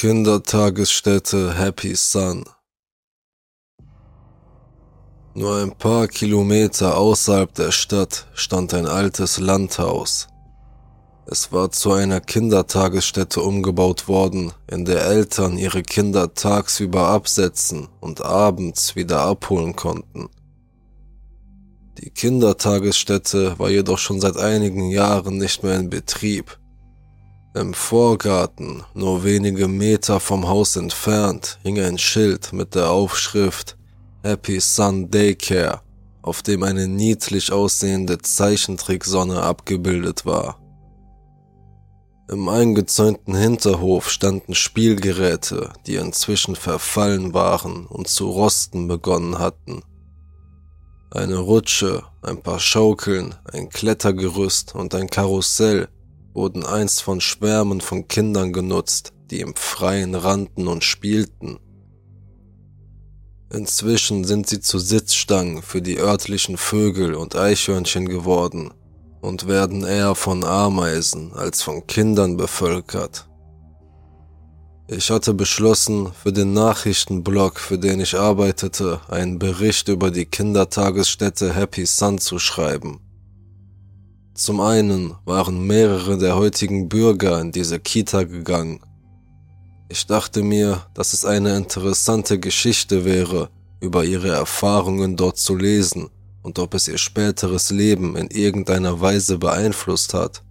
Kindertagesstätte Happy Sun. Nur ein paar Kilometer außerhalb der Stadt stand ein altes Landhaus. Es war zu einer Kindertagesstätte umgebaut worden, in der Eltern ihre Kinder tagsüber absetzen und abends wieder abholen konnten. Die Kindertagesstätte war jedoch schon seit einigen Jahren nicht mehr in Betrieb im Vorgarten, nur wenige Meter vom Haus entfernt, hing ein Schild mit der Aufschrift Happy Sun Daycare, auf dem eine niedlich aussehende Zeichentricksonne abgebildet war. Im eingezäunten Hinterhof standen Spielgeräte, die inzwischen verfallen waren und zu rosten begonnen hatten. Eine Rutsche, ein paar Schaukeln, ein Klettergerüst und ein Karussell wurden einst von Schwärmen von Kindern genutzt, die im Freien rannten und spielten. Inzwischen sind sie zu Sitzstangen für die örtlichen Vögel und Eichhörnchen geworden und werden eher von Ameisen als von Kindern bevölkert. Ich hatte beschlossen, für den Nachrichtenblog, für den ich arbeitete, einen Bericht über die Kindertagesstätte Happy Sun zu schreiben. Zum einen waren mehrere der heutigen Bürger in diese Kita gegangen. Ich dachte mir, dass es eine interessante Geschichte wäre, über ihre Erfahrungen dort zu lesen und ob es ihr späteres Leben in irgendeiner Weise beeinflusst hat.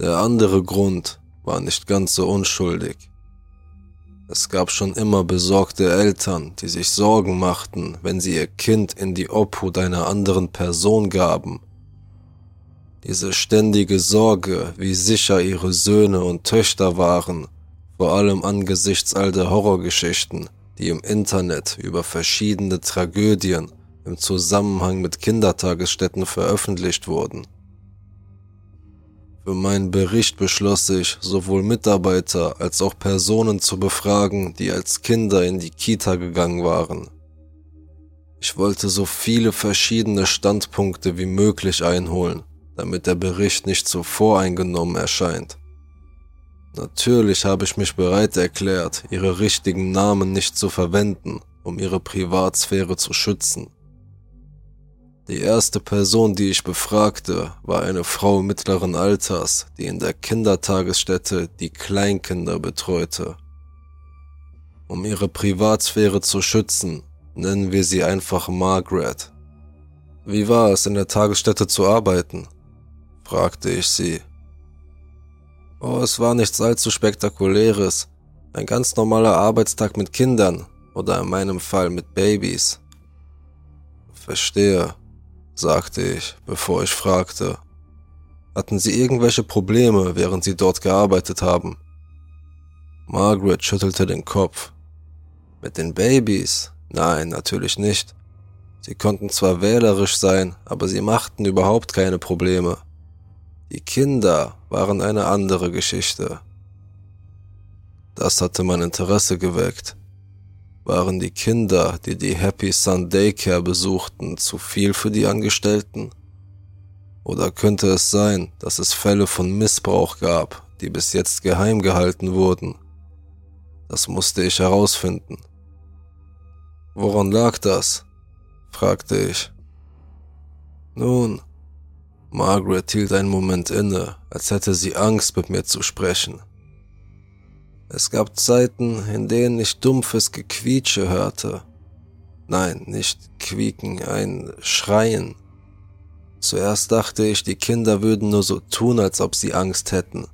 Der andere Grund war nicht ganz so unschuldig. Es gab schon immer besorgte Eltern, die sich Sorgen machten, wenn sie ihr Kind in die Obhut einer anderen Person gaben diese ständige Sorge, wie sicher ihre Söhne und Töchter waren, vor allem angesichts all der Horrorgeschichten, die im Internet über verschiedene Tragödien im Zusammenhang mit Kindertagesstätten veröffentlicht wurden. Für meinen Bericht beschloss ich, sowohl Mitarbeiter als auch Personen zu befragen, die als Kinder in die Kita gegangen waren. Ich wollte so viele verschiedene Standpunkte wie möglich einholen damit der Bericht nicht so voreingenommen erscheint. Natürlich habe ich mich bereit erklärt, ihre richtigen Namen nicht zu verwenden, um ihre Privatsphäre zu schützen. Die erste Person, die ich befragte, war eine Frau mittleren Alters, die in der Kindertagesstätte die Kleinkinder betreute. Um ihre Privatsphäre zu schützen, nennen wir sie einfach Margaret. Wie war es, in der Tagesstätte zu arbeiten? Fragte ich sie. Oh, es war nichts allzu spektakuläres. Ein ganz normaler Arbeitstag mit Kindern oder in meinem Fall mit Babys. Verstehe, sagte ich, bevor ich fragte. Hatten Sie irgendwelche Probleme, während Sie dort gearbeitet haben? Margaret schüttelte den Kopf. Mit den Babys? Nein, natürlich nicht. Sie konnten zwar wählerisch sein, aber sie machten überhaupt keine Probleme. Die Kinder waren eine andere Geschichte. Das hatte mein Interesse geweckt. Waren die Kinder, die die Happy Sunday Care besuchten, zu viel für die Angestellten? Oder könnte es sein, dass es Fälle von Missbrauch gab, die bis jetzt geheim gehalten wurden? Das musste ich herausfinden. Woran lag das? fragte ich. Nun, Margaret hielt einen Moment inne, als hätte sie Angst, mit mir zu sprechen. Es gab Zeiten, in denen ich dumpfes Gequietsche hörte. Nein, nicht quieken, ein Schreien. Zuerst dachte ich, die Kinder würden nur so tun, als ob sie Angst hätten.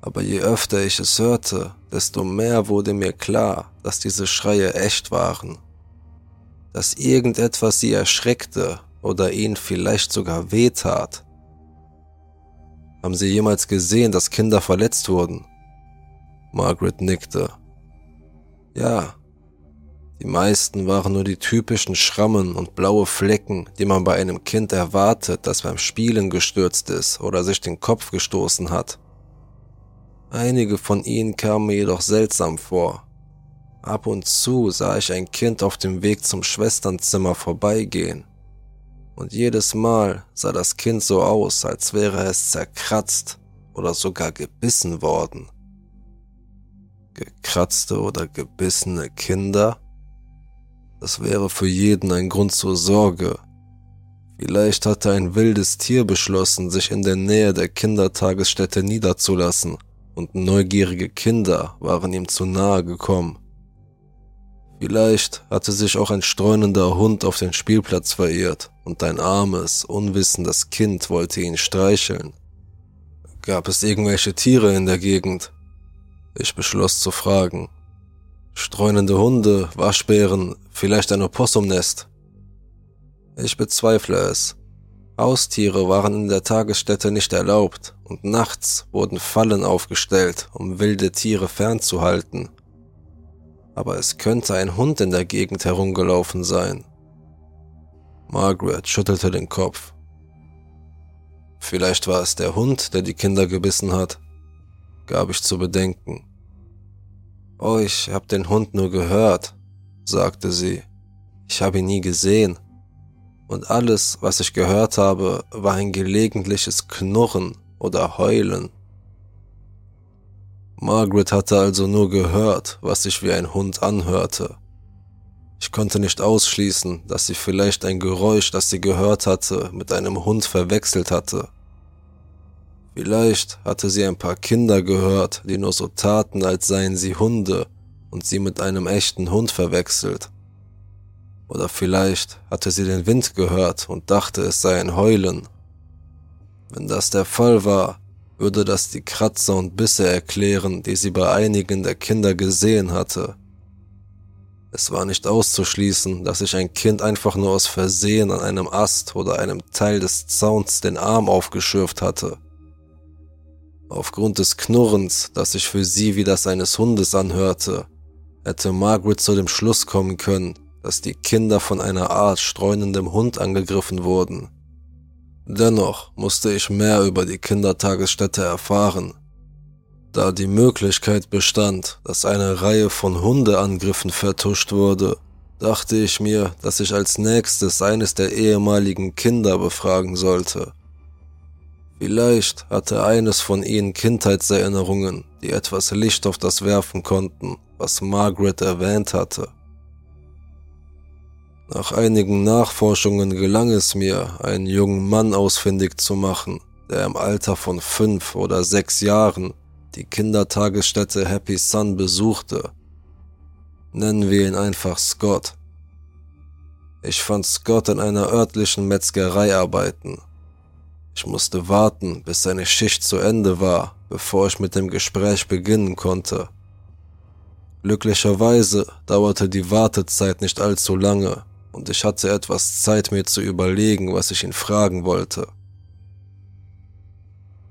Aber je öfter ich es hörte, desto mehr wurde mir klar, dass diese Schreie echt waren. Dass irgendetwas sie erschreckte oder ihnen vielleicht sogar wehtat. Haben Sie jemals gesehen, dass Kinder verletzt wurden? Margaret nickte. Ja. Die meisten waren nur die typischen Schrammen und blaue Flecken, die man bei einem Kind erwartet, das beim Spielen gestürzt ist oder sich den Kopf gestoßen hat. Einige von ihnen kamen mir jedoch seltsam vor. Ab und zu sah ich ein Kind auf dem Weg zum Schwesternzimmer vorbeigehen und jedes Mal sah das Kind so aus, als wäre es zerkratzt oder sogar gebissen worden. Gekratzte oder gebissene Kinder? Das wäre für jeden ein Grund zur Sorge. Vielleicht hatte ein wildes Tier beschlossen, sich in der Nähe der Kindertagesstätte niederzulassen, und neugierige Kinder waren ihm zu nahe gekommen. Vielleicht hatte sich auch ein streunender Hund auf den Spielplatz verirrt und ein armes, unwissendes Kind wollte ihn streicheln. Gab es irgendwelche Tiere in der Gegend? Ich beschloss zu fragen. Streunende Hunde, Waschbären, vielleicht ein Opossumnest. Ich bezweifle es. Haustiere waren in der Tagesstätte nicht erlaubt und nachts wurden Fallen aufgestellt, um wilde Tiere fernzuhalten aber es könnte ein Hund in der Gegend herumgelaufen sein. Margaret schüttelte den Kopf. Vielleicht war es der Hund, der die Kinder gebissen hat, gab ich zu bedenken. Oh, ich hab den Hund nur gehört, sagte sie. Ich habe ihn nie gesehen. Und alles, was ich gehört habe, war ein gelegentliches Knurren oder Heulen. Margaret hatte also nur gehört, was sich wie ein Hund anhörte. Ich konnte nicht ausschließen, dass sie vielleicht ein Geräusch, das sie gehört hatte, mit einem Hund verwechselt hatte. Vielleicht hatte sie ein paar Kinder gehört, die nur so taten, als seien sie Hunde und sie mit einem echten Hund verwechselt. Oder vielleicht hatte sie den Wind gehört und dachte, es sei ein Heulen. Wenn das der Fall war, würde das die Kratzer und Bisse erklären, die sie bei einigen der Kinder gesehen hatte. Es war nicht auszuschließen, dass sich ein Kind einfach nur aus Versehen an einem Ast oder einem Teil des Zauns den Arm aufgeschürft hatte. Aufgrund des Knurrens, das sich für sie wie das eines Hundes anhörte, hätte Margaret zu dem Schluss kommen können, dass die Kinder von einer Art streunendem Hund angegriffen wurden. Dennoch musste ich mehr über die Kindertagesstätte erfahren, da die Möglichkeit bestand, dass eine Reihe von Hundeangriffen vertuscht wurde, dachte ich mir, dass ich als nächstes eines der ehemaligen Kinder befragen sollte. Vielleicht hatte eines von ihnen Kindheitserinnerungen, die etwas Licht auf das werfen konnten, was Margaret erwähnt hatte. Nach einigen Nachforschungen gelang es mir, einen jungen Mann ausfindig zu machen, der im Alter von fünf oder sechs Jahren die Kindertagesstätte Happy Sun besuchte. Nennen wir ihn einfach Scott. Ich fand Scott in einer örtlichen Metzgerei arbeiten. Ich musste warten, bis seine Schicht zu Ende war, bevor ich mit dem Gespräch beginnen konnte. Glücklicherweise dauerte die Wartezeit nicht allzu lange und ich hatte etwas Zeit, mir zu überlegen, was ich ihn fragen wollte.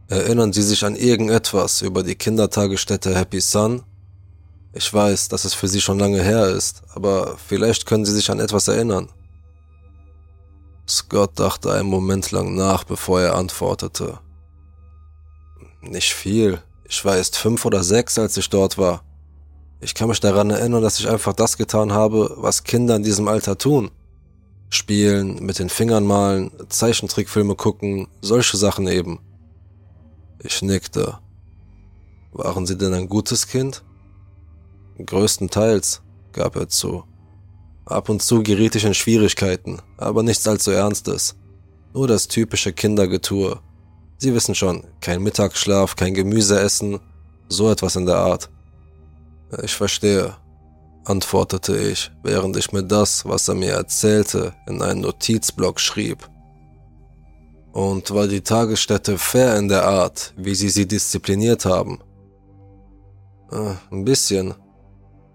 Erinnern Sie sich an irgendetwas über die Kindertagesstätte Happy Sun? Ich weiß, dass es für Sie schon lange her ist, aber vielleicht können Sie sich an etwas erinnern. Scott dachte einen Moment lang nach, bevor er antwortete. Nicht viel. Ich war erst fünf oder sechs, als ich dort war. Ich kann mich daran erinnern, dass ich einfach das getan habe, was Kinder in diesem Alter tun. Spielen, mit den Fingern malen, Zeichentrickfilme gucken, solche Sachen eben. Ich nickte. Waren Sie denn ein gutes Kind? Größtenteils, gab er zu. Ab und zu geriet ich in Schwierigkeiten, aber nichts allzu Ernstes. Nur das typische Kindergetue. Sie wissen schon, kein Mittagsschlaf, kein Gemüse essen, so etwas in der Art. Ich verstehe, antwortete ich, während ich mir das, was er mir erzählte, in einen Notizblock schrieb. Und war die Tagesstätte fair in der Art, wie sie sie diszipliniert haben? Äh, ein bisschen.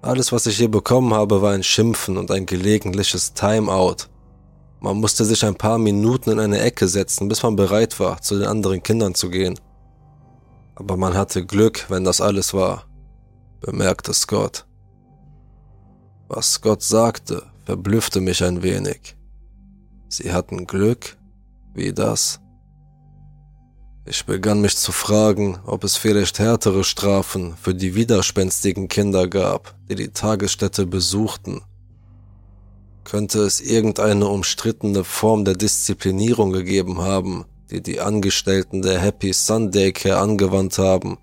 Alles, was ich hier bekommen habe, war ein Schimpfen und ein gelegentliches Timeout. Man musste sich ein paar Minuten in eine Ecke setzen, bis man bereit war, zu den anderen Kindern zu gehen. Aber man hatte Glück, wenn das alles war bemerkte Scott. Was Scott sagte, verblüffte mich ein wenig. Sie hatten Glück? Wie das? Ich begann mich zu fragen, ob es vielleicht härtere Strafen für die widerspenstigen Kinder gab, die die Tagesstätte besuchten. Könnte es irgendeine umstrittene Form der Disziplinierung gegeben haben, die die Angestellten der Happy Sunday Care angewandt haben,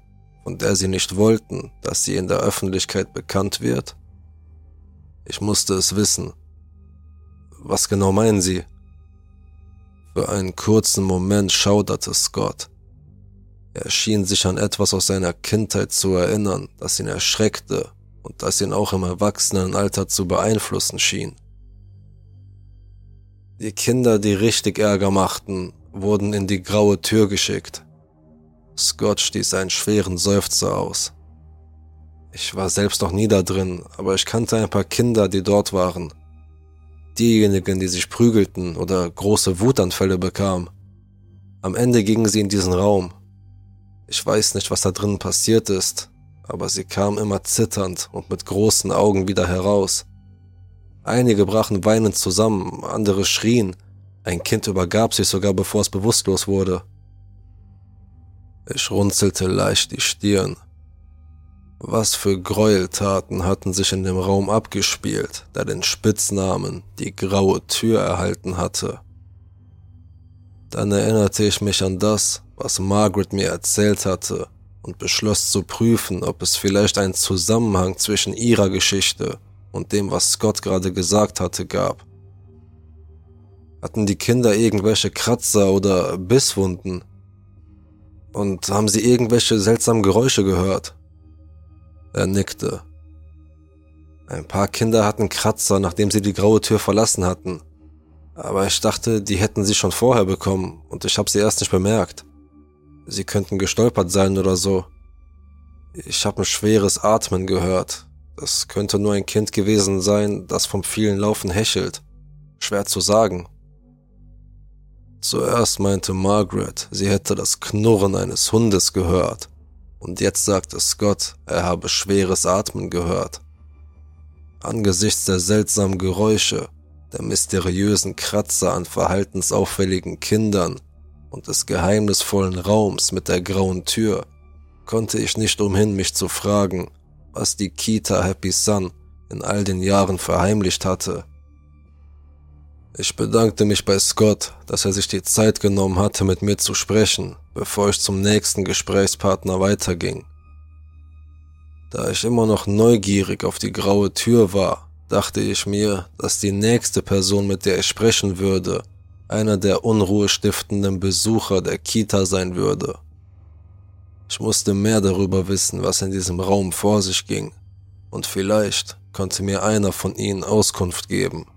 und der sie nicht wollten, dass sie in der Öffentlichkeit bekannt wird? Ich musste es wissen. Was genau meinen Sie? Für einen kurzen Moment schauderte Scott. Er schien sich an etwas aus seiner Kindheit zu erinnern, das ihn erschreckte und das ihn auch im Erwachsenenalter zu beeinflussen schien. Die Kinder, die richtig Ärger machten, wurden in die graue Tür geschickt. Scott stieß einen schweren Seufzer aus. Ich war selbst noch nie da drin, aber ich kannte ein paar Kinder, die dort waren. Diejenigen, die sich prügelten oder große Wutanfälle bekamen. Am Ende gingen sie in diesen Raum. Ich weiß nicht, was da drinnen passiert ist, aber sie kamen immer zitternd und mit großen Augen wieder heraus. Einige brachen weinend zusammen, andere schrien. Ein Kind übergab sich sogar, bevor es bewusstlos wurde. Ich runzelte leicht die Stirn. Was für Gräueltaten hatten sich in dem Raum abgespielt, der den Spitznamen die graue Tür erhalten hatte. Dann erinnerte ich mich an das, was Margaret mir erzählt hatte, und beschloss zu prüfen, ob es vielleicht einen Zusammenhang zwischen ihrer Geschichte und dem, was Scott gerade gesagt hatte, gab. Hatten die Kinder irgendwelche Kratzer oder Bisswunden? Und haben sie irgendwelche seltsamen Geräusche gehört? Er nickte. Ein paar Kinder hatten Kratzer, nachdem sie die graue Tür verlassen hatten. Aber ich dachte, die hätten sie schon vorher bekommen und ich habe sie erst nicht bemerkt. Sie könnten gestolpert sein oder so. Ich habe ein schweres Atmen gehört. Das könnte nur ein Kind gewesen sein, das vom vielen Laufen hechelt. Schwer zu sagen. Zuerst meinte Margaret, sie hätte das Knurren eines Hundes gehört, und jetzt sagte Scott, er habe schweres Atmen gehört. Angesichts der seltsamen Geräusche, der mysteriösen Kratzer an verhaltensauffälligen Kindern und des geheimnisvollen Raums mit der grauen Tür, konnte ich nicht umhin, mich zu fragen, was die Kita Happy Sun in all den Jahren verheimlicht hatte. Ich bedankte mich bei Scott, dass er sich die Zeit genommen hatte, mit mir zu sprechen, bevor ich zum nächsten Gesprächspartner weiterging. Da ich immer noch neugierig auf die graue Tür war, dachte ich mir, dass die nächste Person, mit der ich sprechen würde, einer der unruhestiftenden Besucher der Kita sein würde. Ich musste mehr darüber wissen, was in diesem Raum vor sich ging, und vielleicht konnte mir einer von ihnen Auskunft geben.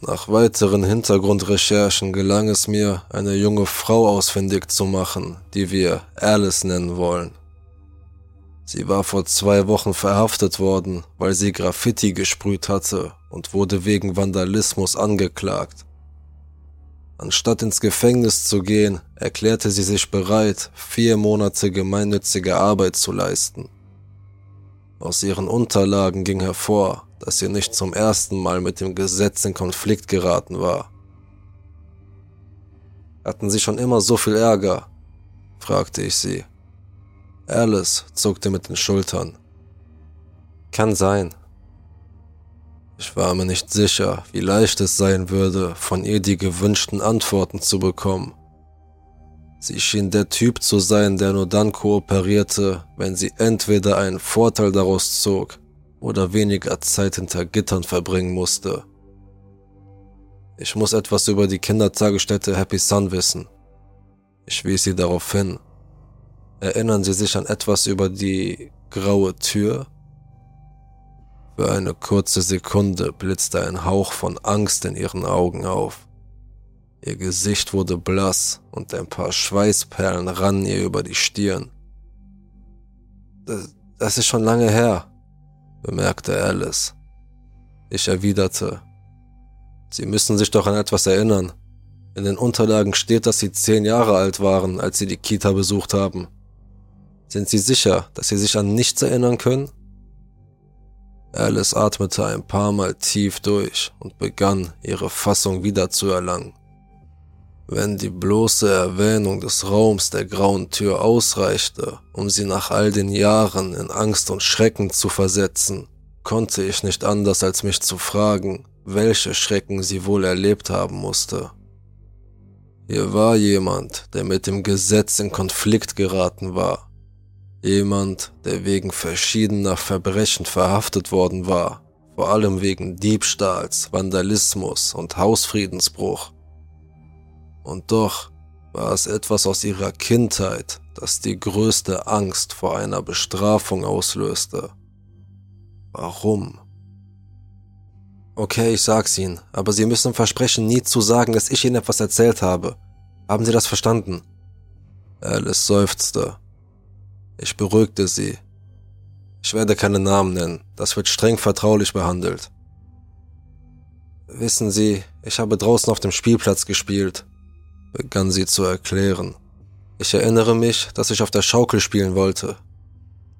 Nach weiteren Hintergrundrecherchen gelang es mir, eine junge Frau ausfindig zu machen, die wir Alice nennen wollen. Sie war vor zwei Wochen verhaftet worden, weil sie Graffiti gesprüht hatte und wurde wegen Vandalismus angeklagt. Anstatt ins Gefängnis zu gehen, erklärte sie sich bereit, vier Monate gemeinnützige Arbeit zu leisten. Aus ihren Unterlagen ging hervor, dass sie nicht zum ersten Mal mit dem Gesetz in Konflikt geraten war. Hatten Sie schon immer so viel Ärger? fragte ich sie. Alice zuckte mit den Schultern. Kann sein. Ich war mir nicht sicher, wie leicht es sein würde, von ihr die gewünschten Antworten zu bekommen. Sie schien der Typ zu sein, der nur dann kooperierte, wenn sie entweder einen Vorteil daraus zog oder weniger Zeit hinter Gittern verbringen musste. Ich muss etwas über die Kindertagesstätte Happy Sun wissen. Ich wies sie darauf hin. Erinnern Sie sich an etwas über die graue Tür? Für eine kurze Sekunde blitzte ein Hauch von Angst in ihren Augen auf. Ihr Gesicht wurde blass und ein paar Schweißperlen rannen ihr über die Stirn. Das, das ist schon lange her, bemerkte Alice. Ich erwiderte, Sie müssen sich doch an etwas erinnern. In den Unterlagen steht, dass Sie zehn Jahre alt waren, als Sie die Kita besucht haben. Sind Sie sicher, dass Sie sich an nichts erinnern können? Alice atmete ein paar Mal tief durch und begann, ihre Fassung wiederzuerlangen. Wenn die bloße Erwähnung des Raums der grauen Tür ausreichte, um sie nach all den Jahren in Angst und Schrecken zu versetzen, konnte ich nicht anders als mich zu fragen, welche Schrecken sie wohl erlebt haben musste. Hier war jemand, der mit dem Gesetz in Konflikt geraten war, Jemand, der wegen verschiedener Verbrechen verhaftet worden war, vor allem wegen Diebstahls, Vandalismus und Hausfriedensbruch. Und doch war es etwas aus ihrer Kindheit, das die größte Angst vor einer Bestrafung auslöste. Warum? Okay, ich sag's Ihnen, aber Sie müssen versprechen, nie zu sagen, dass ich Ihnen etwas erzählt habe. Haben Sie das verstanden? Alice seufzte. Ich beruhigte sie. Ich werde keine Namen nennen, das wird streng vertraulich behandelt. Wissen Sie, ich habe draußen auf dem Spielplatz gespielt, begann sie zu erklären. Ich erinnere mich, dass ich auf der Schaukel spielen wollte.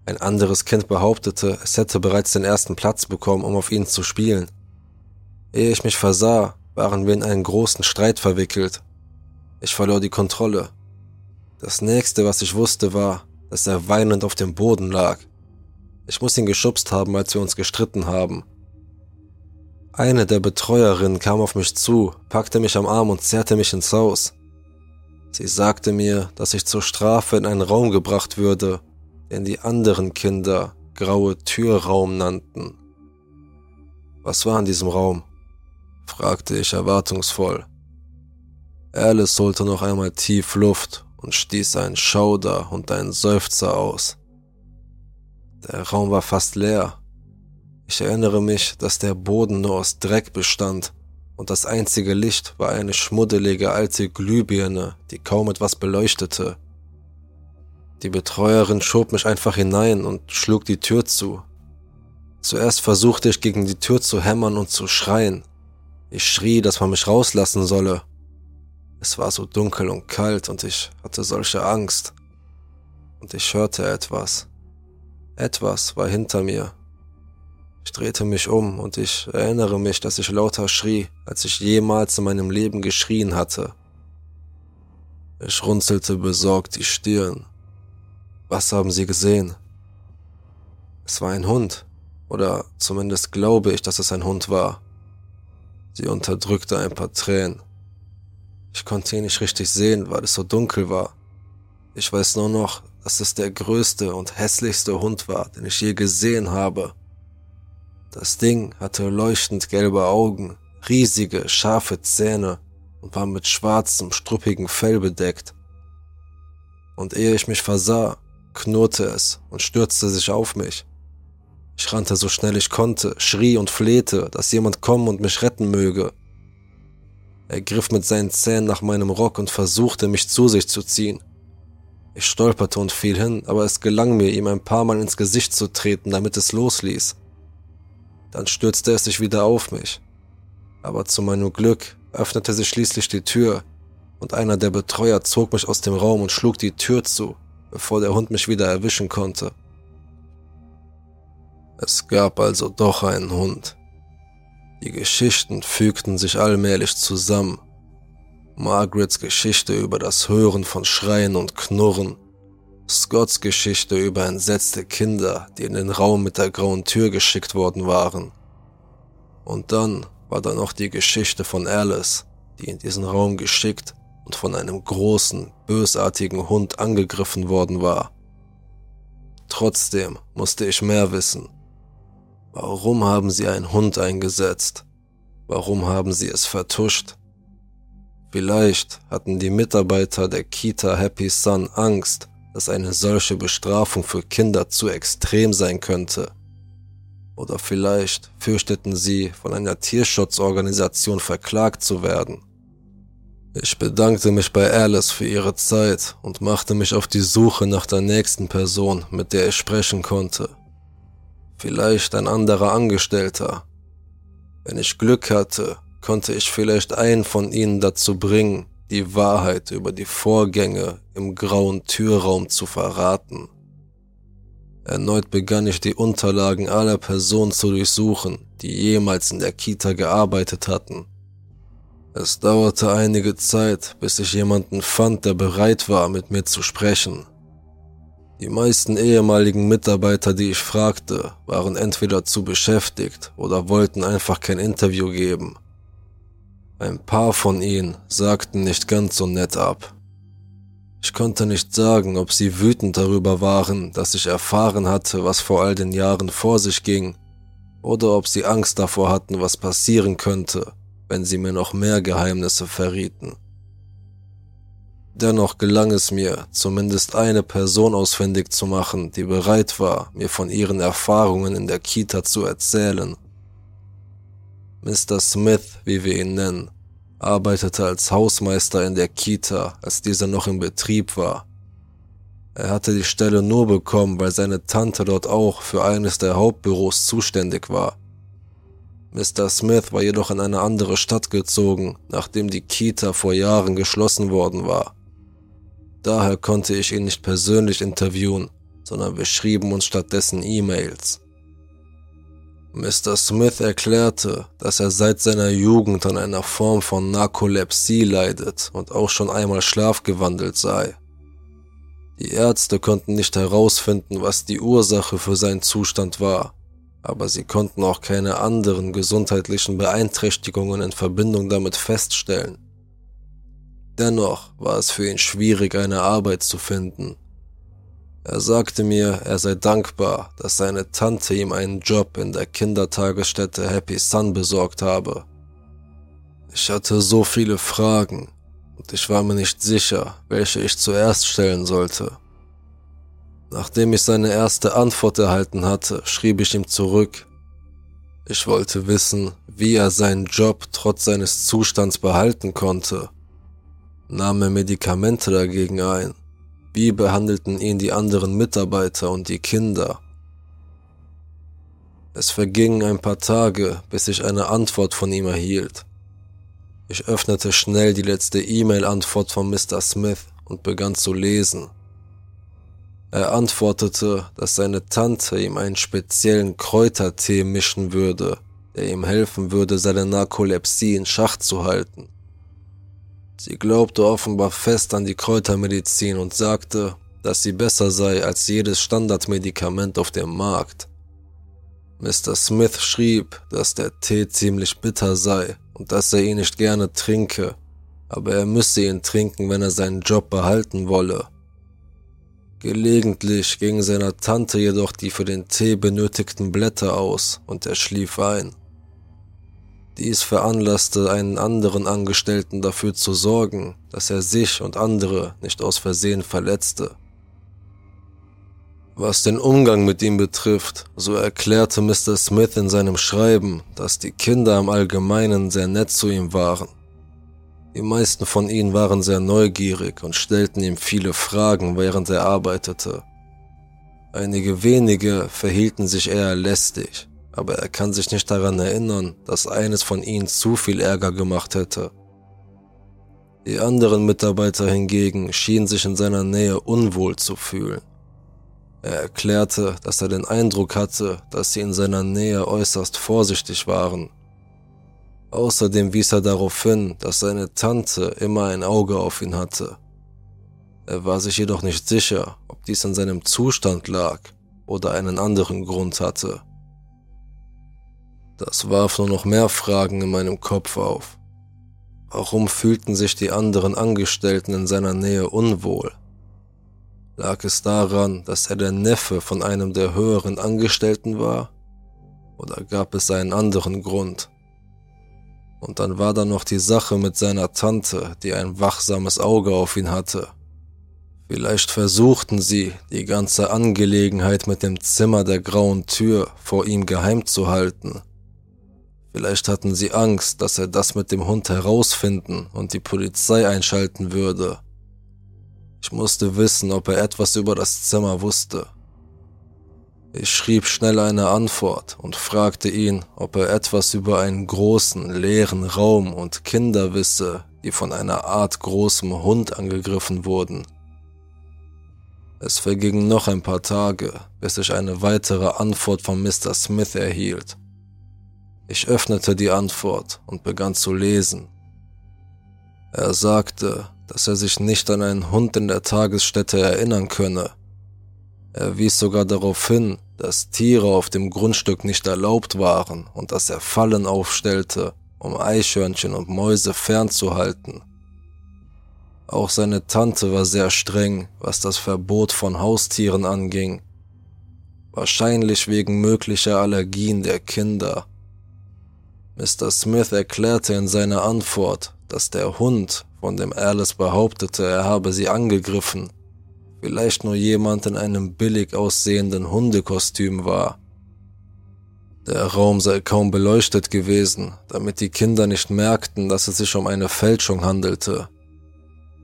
Ein anderes Kind behauptete, es hätte bereits den ersten Platz bekommen, um auf ihn zu spielen. Ehe ich mich versah, waren wir in einen großen Streit verwickelt. Ich verlor die Kontrolle. Das nächste, was ich wusste, war, dass er weinend auf dem Boden lag. Ich muss ihn geschubst haben, als wir uns gestritten haben. Eine der Betreuerinnen kam auf mich zu, packte mich am Arm und zerrte mich ins Haus. Sie sagte mir, dass ich zur Strafe in einen Raum gebracht würde, den die anderen Kinder graue Türraum nannten. Was war in diesem Raum? fragte ich erwartungsvoll. Alice holte noch einmal tief Luft und stieß einen Schauder und einen Seufzer aus. Der Raum war fast leer. Ich erinnere mich, dass der Boden nur aus Dreck bestand und das einzige Licht war eine schmuddelige alte Glühbirne, die kaum etwas beleuchtete. Die Betreuerin schob mich einfach hinein und schlug die Tür zu. Zuerst versuchte ich gegen die Tür zu hämmern und zu schreien, ich schrie, dass man mich rauslassen solle. Es war so dunkel und kalt und ich hatte solche Angst. Und ich hörte etwas. Etwas war hinter mir. Ich drehte mich um und ich erinnere mich, dass ich lauter schrie, als ich jemals in meinem Leben geschrien hatte. Ich runzelte besorgt die Stirn. Was haben Sie gesehen? Es war ein Hund, oder zumindest glaube ich, dass es ein Hund war. Sie unterdrückte ein paar Tränen. Ich konnte ihn nicht richtig sehen, weil es so dunkel war. Ich weiß nur noch, dass es der größte und hässlichste Hund war, den ich je gesehen habe. Das Ding hatte leuchtend gelbe Augen, riesige, scharfe Zähne und war mit schwarzem, struppigen Fell bedeckt. Und ehe ich mich versah, knurrte es und stürzte sich auf mich. Ich rannte so schnell ich konnte, schrie und flehte, dass jemand kommen und mich retten möge. Er griff mit seinen Zähnen nach meinem Rock und versuchte, mich zu sich zu ziehen. Ich stolperte und fiel hin, aber es gelang mir, ihm ein paar Mal ins Gesicht zu treten, damit es losließ. Dann stürzte es sich wieder auf mich. Aber zu meinem Glück öffnete sich schließlich die Tür und einer der Betreuer zog mich aus dem Raum und schlug die Tür zu, bevor der Hund mich wieder erwischen konnte. Es gab also doch einen Hund. Die Geschichten fügten sich allmählich zusammen. Margarets Geschichte über das Hören von Schreien und Knurren, Scotts Geschichte über entsetzte Kinder, die in den Raum mit der grauen Tür geschickt worden waren. Und dann war da noch die Geschichte von Alice, die in diesen Raum geschickt und von einem großen, bösartigen Hund angegriffen worden war. Trotzdem musste ich mehr wissen. Warum haben sie einen Hund eingesetzt? Warum haben sie es vertuscht? Vielleicht hatten die Mitarbeiter der Kita Happy Sun Angst, dass eine solche Bestrafung für Kinder zu extrem sein könnte. Oder vielleicht fürchteten sie, von einer Tierschutzorganisation verklagt zu werden. Ich bedankte mich bei Alice für ihre Zeit und machte mich auf die Suche nach der nächsten Person, mit der ich sprechen konnte. Vielleicht ein anderer Angestellter. Wenn ich Glück hatte, konnte ich vielleicht einen von ihnen dazu bringen, die Wahrheit über die Vorgänge im grauen Türraum zu verraten. Erneut begann ich die Unterlagen aller Personen zu durchsuchen, die jemals in der Kita gearbeitet hatten. Es dauerte einige Zeit, bis ich jemanden fand, der bereit war, mit mir zu sprechen. Die meisten ehemaligen Mitarbeiter, die ich fragte, waren entweder zu beschäftigt oder wollten einfach kein Interview geben. Ein paar von ihnen sagten nicht ganz so nett ab. Ich konnte nicht sagen, ob sie wütend darüber waren, dass ich erfahren hatte, was vor all den Jahren vor sich ging, oder ob sie Angst davor hatten, was passieren könnte, wenn sie mir noch mehr Geheimnisse verrieten. Dennoch gelang es mir, zumindest eine Person ausfindig zu machen, die bereit war, mir von ihren Erfahrungen in der Kita zu erzählen. Mr. Smith, wie wir ihn nennen, arbeitete als Hausmeister in der Kita, als dieser noch in Betrieb war. Er hatte die Stelle nur bekommen, weil seine Tante dort auch für eines der Hauptbüros zuständig war. Mr. Smith war jedoch in eine andere Stadt gezogen, nachdem die Kita vor Jahren geschlossen worden war. Daher konnte ich ihn nicht persönlich interviewen, sondern wir schrieben uns stattdessen E-Mails. Mr. Smith erklärte, dass er seit seiner Jugend an einer Form von Narkolepsie leidet und auch schon einmal schlafgewandelt sei. Die Ärzte konnten nicht herausfinden, was die Ursache für seinen Zustand war, aber sie konnten auch keine anderen gesundheitlichen Beeinträchtigungen in Verbindung damit feststellen. Dennoch war es für ihn schwierig, eine Arbeit zu finden. Er sagte mir, er sei dankbar, dass seine Tante ihm einen Job in der Kindertagesstätte Happy Sun besorgt habe. Ich hatte so viele Fragen und ich war mir nicht sicher, welche ich zuerst stellen sollte. Nachdem ich seine erste Antwort erhalten hatte, schrieb ich ihm zurück. Ich wollte wissen, wie er seinen Job trotz seines Zustands behalten konnte nahm er Medikamente dagegen ein. Wie behandelten ihn die anderen Mitarbeiter und die Kinder? Es vergingen ein paar Tage, bis ich eine Antwort von ihm erhielt. Ich öffnete schnell die letzte E-Mail-Antwort von Mr. Smith und begann zu lesen. Er antwortete, dass seine Tante ihm einen speziellen Kräutertee mischen würde, der ihm helfen würde, seine Narkolepsie in Schach zu halten. Sie glaubte offenbar fest an die Kräutermedizin und sagte, dass sie besser sei als jedes Standardmedikament auf dem Markt. Mr. Smith schrieb, dass der Tee ziemlich bitter sei und dass er ihn nicht gerne trinke, aber er müsse ihn trinken, wenn er seinen Job behalten wolle. Gelegentlich ging seiner Tante jedoch die für den Tee benötigten Blätter aus und er schlief ein. Dies veranlasste einen anderen Angestellten dafür zu sorgen, dass er sich und andere nicht aus Versehen verletzte. Was den Umgang mit ihm betrifft, so erklärte Mr. Smith in seinem Schreiben, dass die Kinder im Allgemeinen sehr nett zu ihm waren. Die meisten von ihnen waren sehr neugierig und stellten ihm viele Fragen, während er arbeitete. Einige wenige verhielten sich eher lästig aber er kann sich nicht daran erinnern, dass eines von ihnen zu viel Ärger gemacht hätte. Die anderen Mitarbeiter hingegen schienen sich in seiner Nähe unwohl zu fühlen. Er erklärte, dass er den Eindruck hatte, dass sie in seiner Nähe äußerst vorsichtig waren. Außerdem wies er darauf hin, dass seine Tante immer ein Auge auf ihn hatte. Er war sich jedoch nicht sicher, ob dies an seinem Zustand lag oder einen anderen Grund hatte. Das warf nur noch mehr Fragen in meinem Kopf auf. Warum fühlten sich die anderen Angestellten in seiner Nähe unwohl? Lag es daran, dass er der Neffe von einem der höheren Angestellten war? Oder gab es einen anderen Grund? Und dann war da noch die Sache mit seiner Tante, die ein wachsames Auge auf ihn hatte. Vielleicht versuchten sie, die ganze Angelegenheit mit dem Zimmer der grauen Tür vor ihm geheim zu halten Vielleicht hatten sie Angst, dass er das mit dem Hund herausfinden und die Polizei einschalten würde. Ich musste wissen, ob er etwas über das Zimmer wusste. Ich schrieb schnell eine Antwort und fragte ihn, ob er etwas über einen großen, leeren Raum und Kinder wisse, die von einer Art großem Hund angegriffen wurden. Es vergingen noch ein paar Tage, bis ich eine weitere Antwort von Mr. Smith erhielt. Ich öffnete die Antwort und begann zu lesen. Er sagte, dass er sich nicht an einen Hund in der Tagesstätte erinnern könne. Er wies sogar darauf hin, dass Tiere auf dem Grundstück nicht erlaubt waren und dass er Fallen aufstellte, um Eichhörnchen und Mäuse fernzuhalten. Auch seine Tante war sehr streng, was das Verbot von Haustieren anging. Wahrscheinlich wegen möglicher Allergien der Kinder. Mr. Smith erklärte in seiner Antwort, dass der Hund, von dem Alice behauptete, er habe sie angegriffen, vielleicht nur jemand in einem billig aussehenden Hundekostüm war. Der Raum sei kaum beleuchtet gewesen, damit die Kinder nicht merkten, dass es sich um eine Fälschung handelte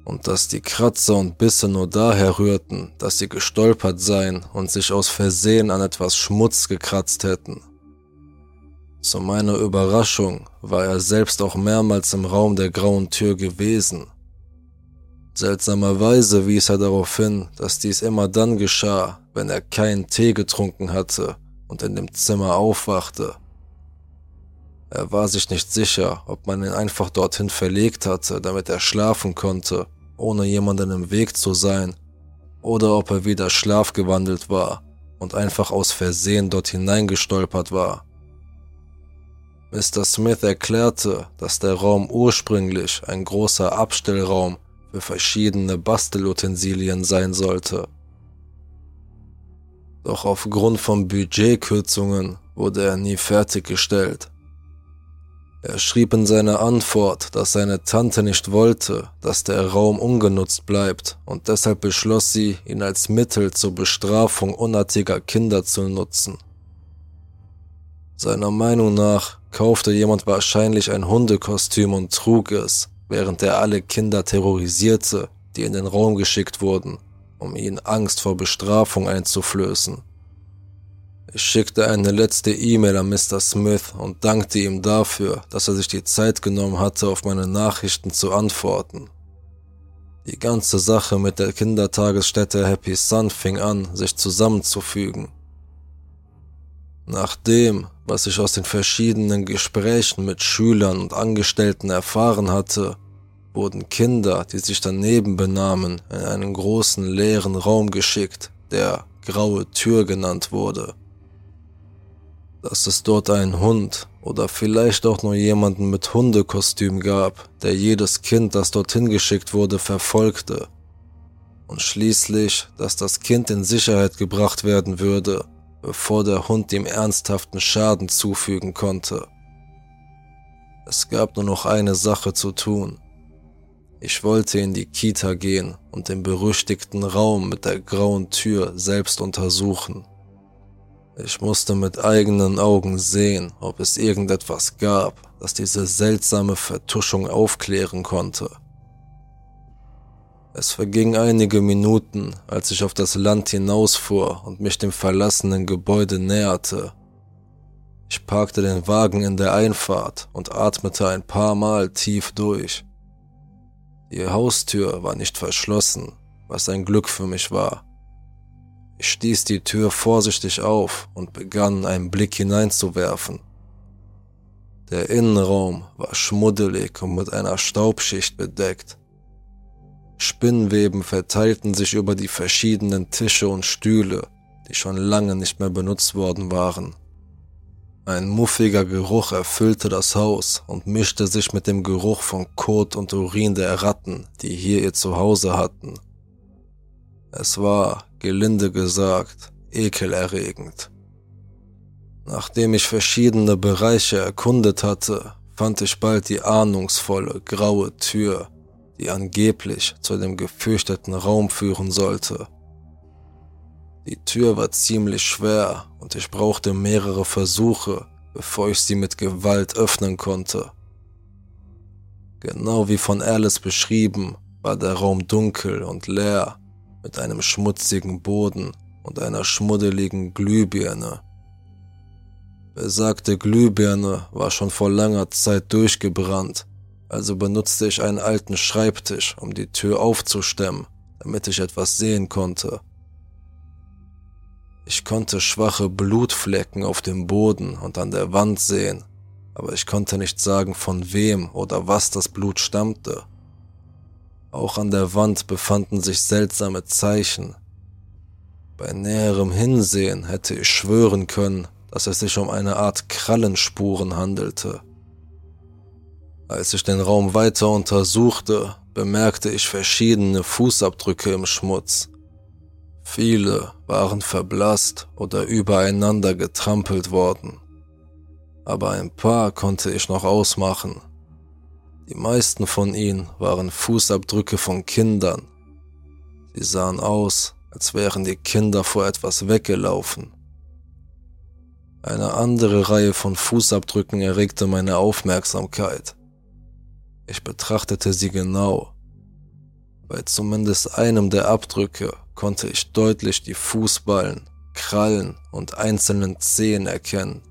und dass die Kratzer und Bisse nur daher rührten, dass sie gestolpert seien und sich aus Versehen an etwas Schmutz gekratzt hätten. Zu meiner Überraschung war er selbst auch mehrmals im Raum der grauen Tür gewesen. Seltsamerweise wies er darauf hin, dass dies immer dann geschah, wenn er keinen Tee getrunken hatte und in dem Zimmer aufwachte. Er war sich nicht sicher, ob man ihn einfach dorthin verlegt hatte, damit er schlafen konnte, ohne jemanden im Weg zu sein, oder ob er wieder schlafgewandelt war und einfach aus Versehen dort hineingestolpert war. Mr. Smith erklärte, dass der Raum ursprünglich ein großer Abstellraum für verschiedene Bastelutensilien sein sollte. Doch aufgrund von Budgetkürzungen wurde er nie fertiggestellt. Er schrieb in seiner Antwort, dass seine Tante nicht wollte, dass der Raum ungenutzt bleibt und deshalb beschloss sie, ihn als Mittel zur Bestrafung unartiger Kinder zu nutzen. Seiner Meinung nach kaufte jemand wahrscheinlich ein Hundekostüm und trug es, während er alle Kinder terrorisierte, die in den Raum geschickt wurden, um ihnen Angst vor Bestrafung einzuflößen. Ich schickte eine letzte E-Mail an Mr. Smith und dankte ihm dafür, dass er sich die Zeit genommen hatte, auf meine Nachrichten zu antworten. Die ganze Sache mit der Kindertagesstätte Happy Sun fing an, sich zusammenzufügen. Nach dem, was ich aus den verschiedenen Gesprächen mit Schülern und Angestellten erfahren hatte, wurden Kinder, die sich daneben benahmen, in einen großen leeren Raum geschickt, der graue Tür genannt wurde dass es dort einen Hund oder vielleicht auch nur jemanden mit Hundekostüm gab, der jedes Kind, das dorthin geschickt wurde, verfolgte. Und schließlich, dass das Kind in Sicherheit gebracht werden würde, bevor der Hund ihm ernsthaften Schaden zufügen konnte. Es gab nur noch eine Sache zu tun. Ich wollte in die Kita gehen und den berüchtigten Raum mit der grauen Tür selbst untersuchen. Ich musste mit eigenen Augen sehen, ob es irgendetwas gab, das diese seltsame Vertuschung aufklären konnte. Es vergingen einige Minuten, als ich auf das Land hinausfuhr und mich dem verlassenen Gebäude näherte. Ich parkte den Wagen in der Einfahrt und atmete ein paar Mal tief durch. Die Haustür war nicht verschlossen, was ein Glück für mich war. Ich stieß die Tür vorsichtig auf und begann einen Blick hineinzuwerfen. Der Innenraum war schmuddelig und mit einer Staubschicht bedeckt. Spinnweben verteilten sich über die verschiedenen Tische und Stühle, die schon lange nicht mehr benutzt worden waren. Ein muffiger Geruch erfüllte das Haus und mischte sich mit dem Geruch von Kot und Urin der Ratten, die hier ihr Zuhause hatten. Es war, gelinde gesagt, ekelerregend. Nachdem ich verschiedene Bereiche erkundet hatte, fand ich bald die ahnungsvolle graue Tür, die angeblich zu dem gefürchteten Raum führen sollte. Die Tür war ziemlich schwer und ich brauchte mehrere Versuche, bevor ich sie mit Gewalt öffnen konnte. Genau wie von Alice beschrieben, war der Raum dunkel und leer mit einem schmutzigen Boden und einer schmuddeligen Glühbirne. Besagte Glühbirne war schon vor langer Zeit durchgebrannt, also benutzte ich einen alten Schreibtisch, um die Tür aufzustemmen, damit ich etwas sehen konnte. Ich konnte schwache Blutflecken auf dem Boden und an der Wand sehen, aber ich konnte nicht sagen, von wem oder was das Blut stammte. Auch an der Wand befanden sich seltsame Zeichen. Bei näherem Hinsehen hätte ich schwören können, dass es sich um eine Art Krallenspuren handelte. Als ich den Raum weiter untersuchte, bemerkte ich verschiedene Fußabdrücke im Schmutz. Viele waren verblasst oder übereinander getrampelt worden, aber ein paar konnte ich noch ausmachen. Die meisten von ihnen waren Fußabdrücke von Kindern. Sie sahen aus, als wären die Kinder vor etwas weggelaufen. Eine andere Reihe von Fußabdrücken erregte meine Aufmerksamkeit. Ich betrachtete sie genau. Bei zumindest einem der Abdrücke konnte ich deutlich die Fußballen, Krallen und einzelnen Zehen erkennen.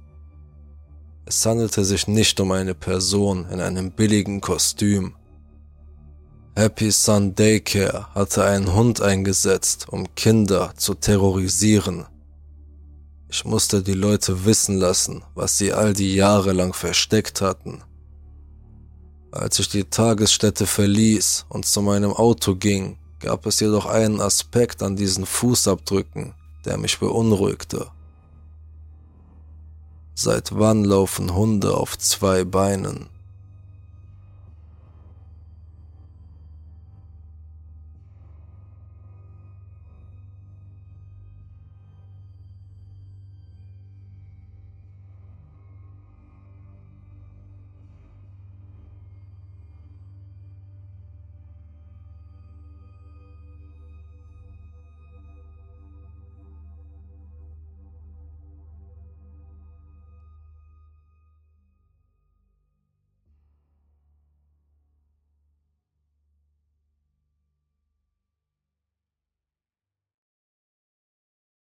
Es handelte sich nicht um eine Person in einem billigen Kostüm. Happy Sun Daycare hatte einen Hund eingesetzt, um Kinder zu terrorisieren. Ich musste die Leute wissen lassen, was sie all die Jahre lang versteckt hatten. Als ich die Tagesstätte verließ und zu meinem Auto ging, gab es jedoch einen Aspekt an diesen Fußabdrücken, der mich beunruhigte. Seit wann laufen Hunde auf zwei Beinen?